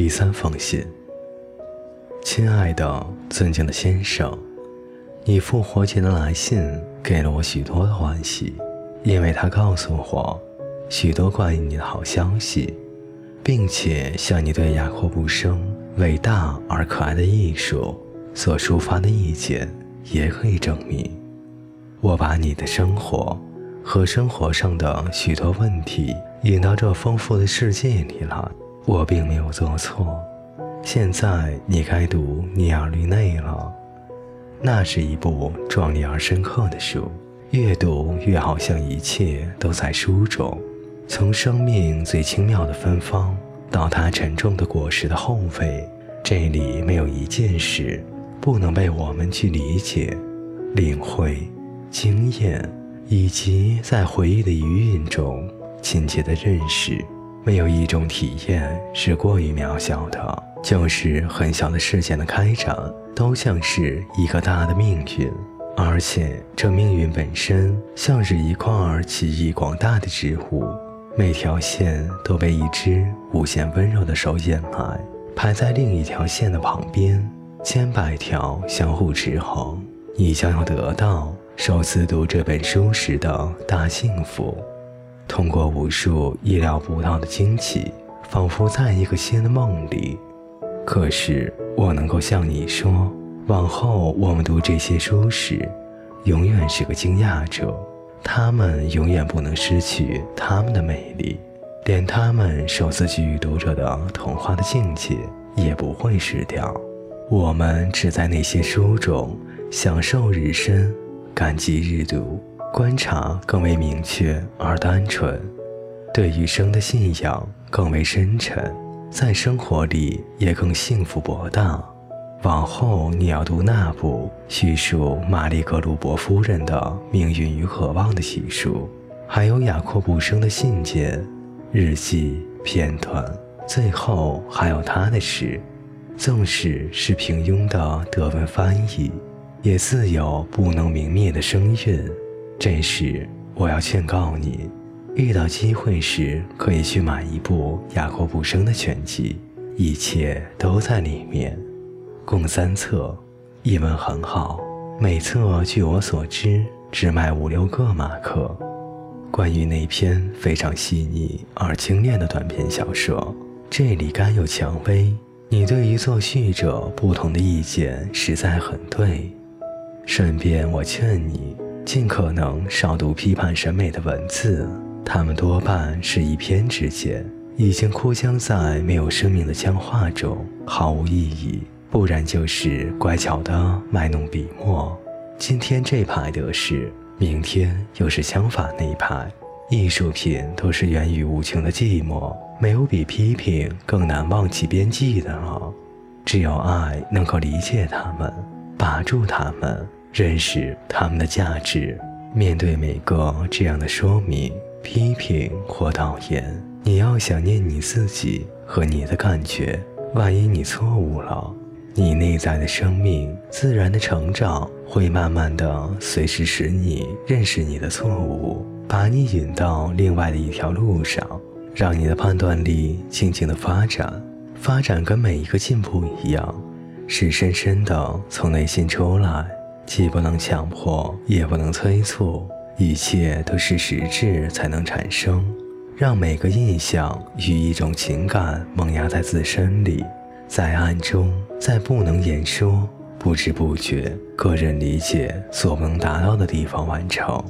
第三封信，亲爱的、尊敬的先生，你复活节的来信给了我许多的欢喜，因为他告诉我许多关于你的好消息，并且向你对雅各布生伟大而可爱的艺术所抒发的意见也可以证明，我把你的生活和生活上的许多问题引到这丰富的世界里来。我并没有做错。现在你该读《尼尔律内》了，那是一部壮丽而深刻的书。越读越好像一切都在书中，从生命最轻妙的芬芳到它沉重的果实的后味，这里没有一件事不能被我们去理解、领会、经验，以及在回忆的余韵中亲切的认识。没有一种体验是过于渺小的，就是很小的事件的开展，都像是一个大的命运，而且这命运本身像是一块奇异广大的植物，每条线都被一只无限温柔的手掩埋，排在另一条线的旁边，千百条相互持衡。你将要得到首次读这本书时的大幸福。通过无数意料不到的惊奇，仿佛在一个新的梦里。可是我能够向你说，往后我们读这些书时，永远是个惊讶者。他们永远不能失去他们的美丽，连他们首次给予读者的童话的境界也不会失掉。我们只在那些书中享受日深，感激日读。观察更为明确而单纯，对余生的信仰更为深沉，在生活里也更幸福博大。往后你要读那部叙述玛丽格鲁伯夫人的命运与渴望的奇书，还有雅克布生的信件、日记片段，最后还有他的诗，纵使是平庸的德文翻译，也自有不能泯灭的声韵。这时，我要劝告你，遇到机会时可以去买一部雅各布生的全集，一切都在里面，共三册，译文很好，每册据我所知只卖五六个马克。关于那篇非常细腻而精炼的短篇小说，这里甘有蔷薇。你对于作序者不同的意见实在很对，顺便我劝你。尽可能少读批判审美的文字，它们多半是一篇之见，已经枯僵在没有生命的僵化中，毫无意义；不然就是乖巧的卖弄笔墨。今天这派得势，明天又是相反那一派。艺术品都是源于无穷的寂寞，没有比批评更难忘记边际的了。只有爱能够理解他们，把住他们。认识他们的价值。面对每个这样的说明、批评或导言，你要想念你自己和你的感觉。万一你错误了，你内在的生命自然的成长会慢慢的随时使你认识你的错误，把你引到另外的一条路上，让你的判断力静静的发展。发展跟每一个进步一样，是深深的从内心出来。既不能强迫，也不能催促，一切都是实质才能产生。让每个印象与一种情感萌芽在自身里，在暗中，在不能言说、不知不觉、个人理解所能达到的地方完成。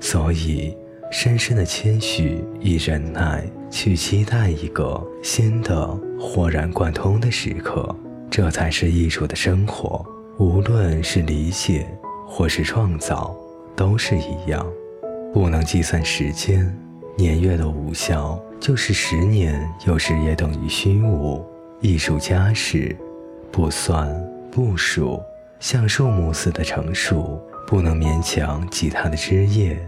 所以，深深的谦虚与忍耐，去期待一个新的豁然贯通的时刻，这才是艺术的生活。无论是理解或是创造，都是一样。不能计算时间，年月的无效就是十年，有时也等于虚无。艺术家是不算不数，像树木似的成熟，不能勉强挤它的枝叶，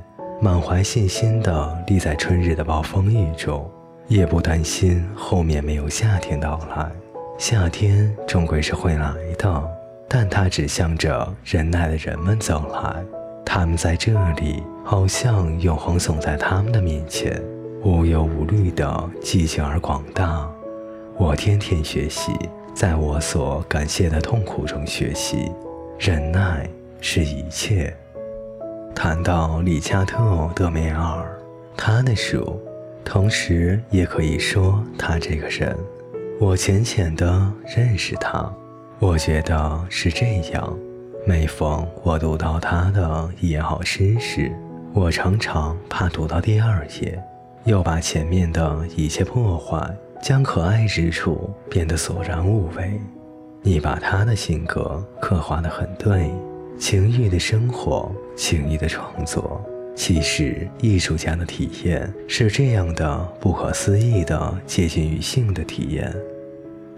满怀信心地立在春日的暴风雨中，也不担心后面没有夏天到来。夏天终归是会来的。但它指向着忍耐的人们走来，他们在这里，好像永恒耸在他们的面前，无忧无虑的寂静而广大。我天天学习，在我所感谢的痛苦中学习。忍耐是一切。谈到理查特·德梅尔，他的书，同时也可以说他这个人，我浅浅的认识他。我觉得是这样。每逢我读到他的一好诗时，我常常怕读到第二页，又把前面的一切破坏，将可爱之处变得索然无味。你把他的性格刻画得很对，情欲的生活，情欲的创作。其实，艺术家的体验是这样的不可思议的接近于性的体验，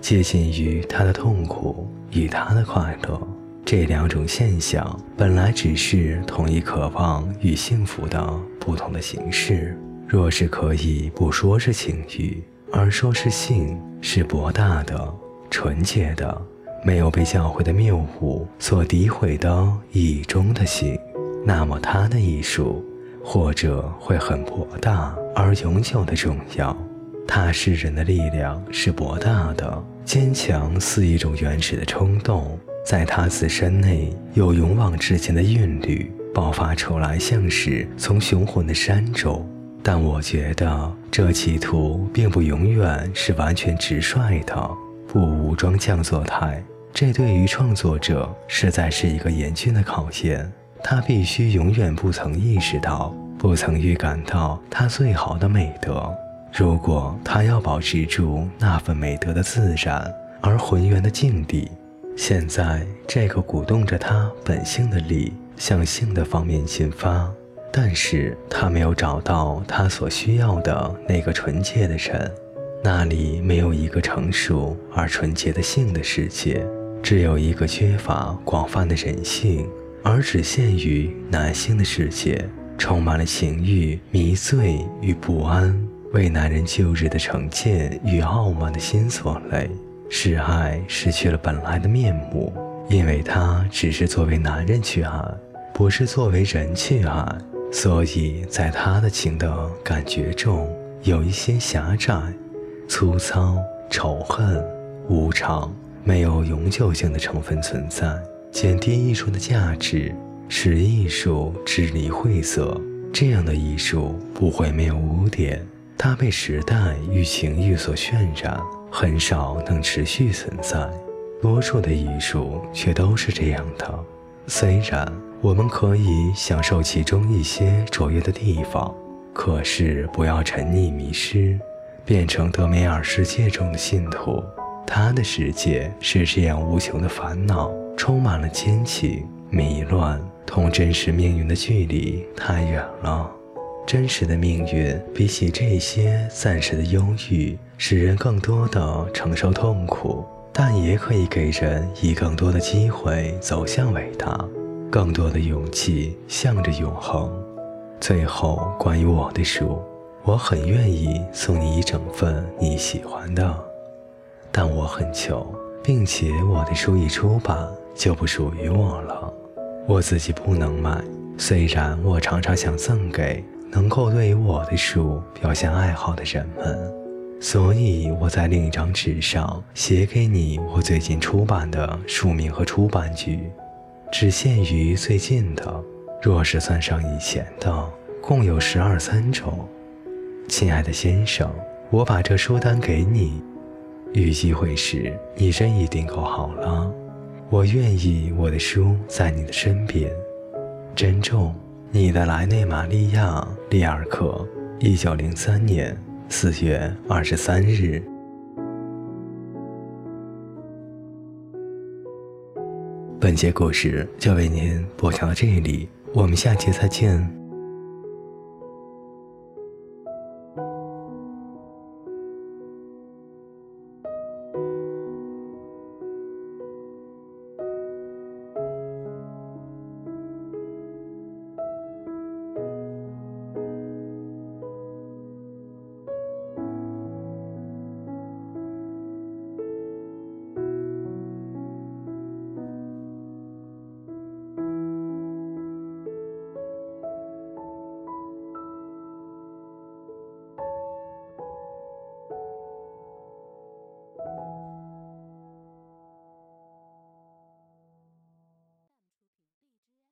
接近于他的痛苦与他的快乐。这两种现象本来只是同一渴望与幸福的不同的形式。若是可以不说是情欲，而说是性，是博大的、纯洁的、没有被教会的谬误所诋毁的意义中的性，那么他的艺术或者会很博大而永久的重要。他是人的力量是博大的、坚强，似一种原始的冲动。在他自身内有勇往直前的韵律爆发出来，像是从雄浑的山中。但我觉得这企图并不永远是完全直率的，不武装降作态。这对于创作者实在是一个严峻的考验。他必须永远不曾意识到，不曾预感到他最好的美德。如果他要保持住那份美德的自然而浑圆的境地。现在，这个鼓动着他本性的力向性的方面进发，但是他没有找到他所需要的那个纯洁的人，那里没有一个成熟而纯洁的性的世界，只有一个缺乏广泛的人性而只限于男性的世界，充满了情欲、迷醉与不安，为男人旧日的成见与傲慢的心所累。使爱失去了本来的面目，因为他只是作为男人去爱，不是作为人去爱，所以在他的情的感觉中有一些狭窄、粗糙、仇恨、无常，没有永久性的成分存在，减低艺术的价值，使艺术支离晦涩。这样的艺术不会没有污点，它被时代与情欲所渲染。很少能持续存在，多数的艺术却都是这样的。虽然我们可以享受其中一些卓越的地方，可是不要沉溺迷失，变成德梅尔世界中的信徒。他的世界是这样无穷的烦恼，充满了奸情、迷乱，同真实命运的距离太远了。真实的命运比起这些暂时的忧郁，使人更多的承受痛苦，但也可以给人以更多的机会走向伟大，更多的勇气向着永恒。最后，关于我的书，我很愿意送你一整份你喜欢的，但我很穷，并且我的书一出版就不属于我了，我自己不能买。虽然我常常想赠给。能够对于我的书表现爱好的人们，所以我在另一张纸上写给你我最近出版的书名和出版局，只限于最近的。若是算上以前的，共有十二三种。亲爱的先生，我把这书单给你，遇机会时你真一定够好了。我愿意我的书在你的身边，珍重。你的莱内玛利亚·利尔克，一九零三年四月二十三日。本节故事就为您播讲到这里，我们下期再见。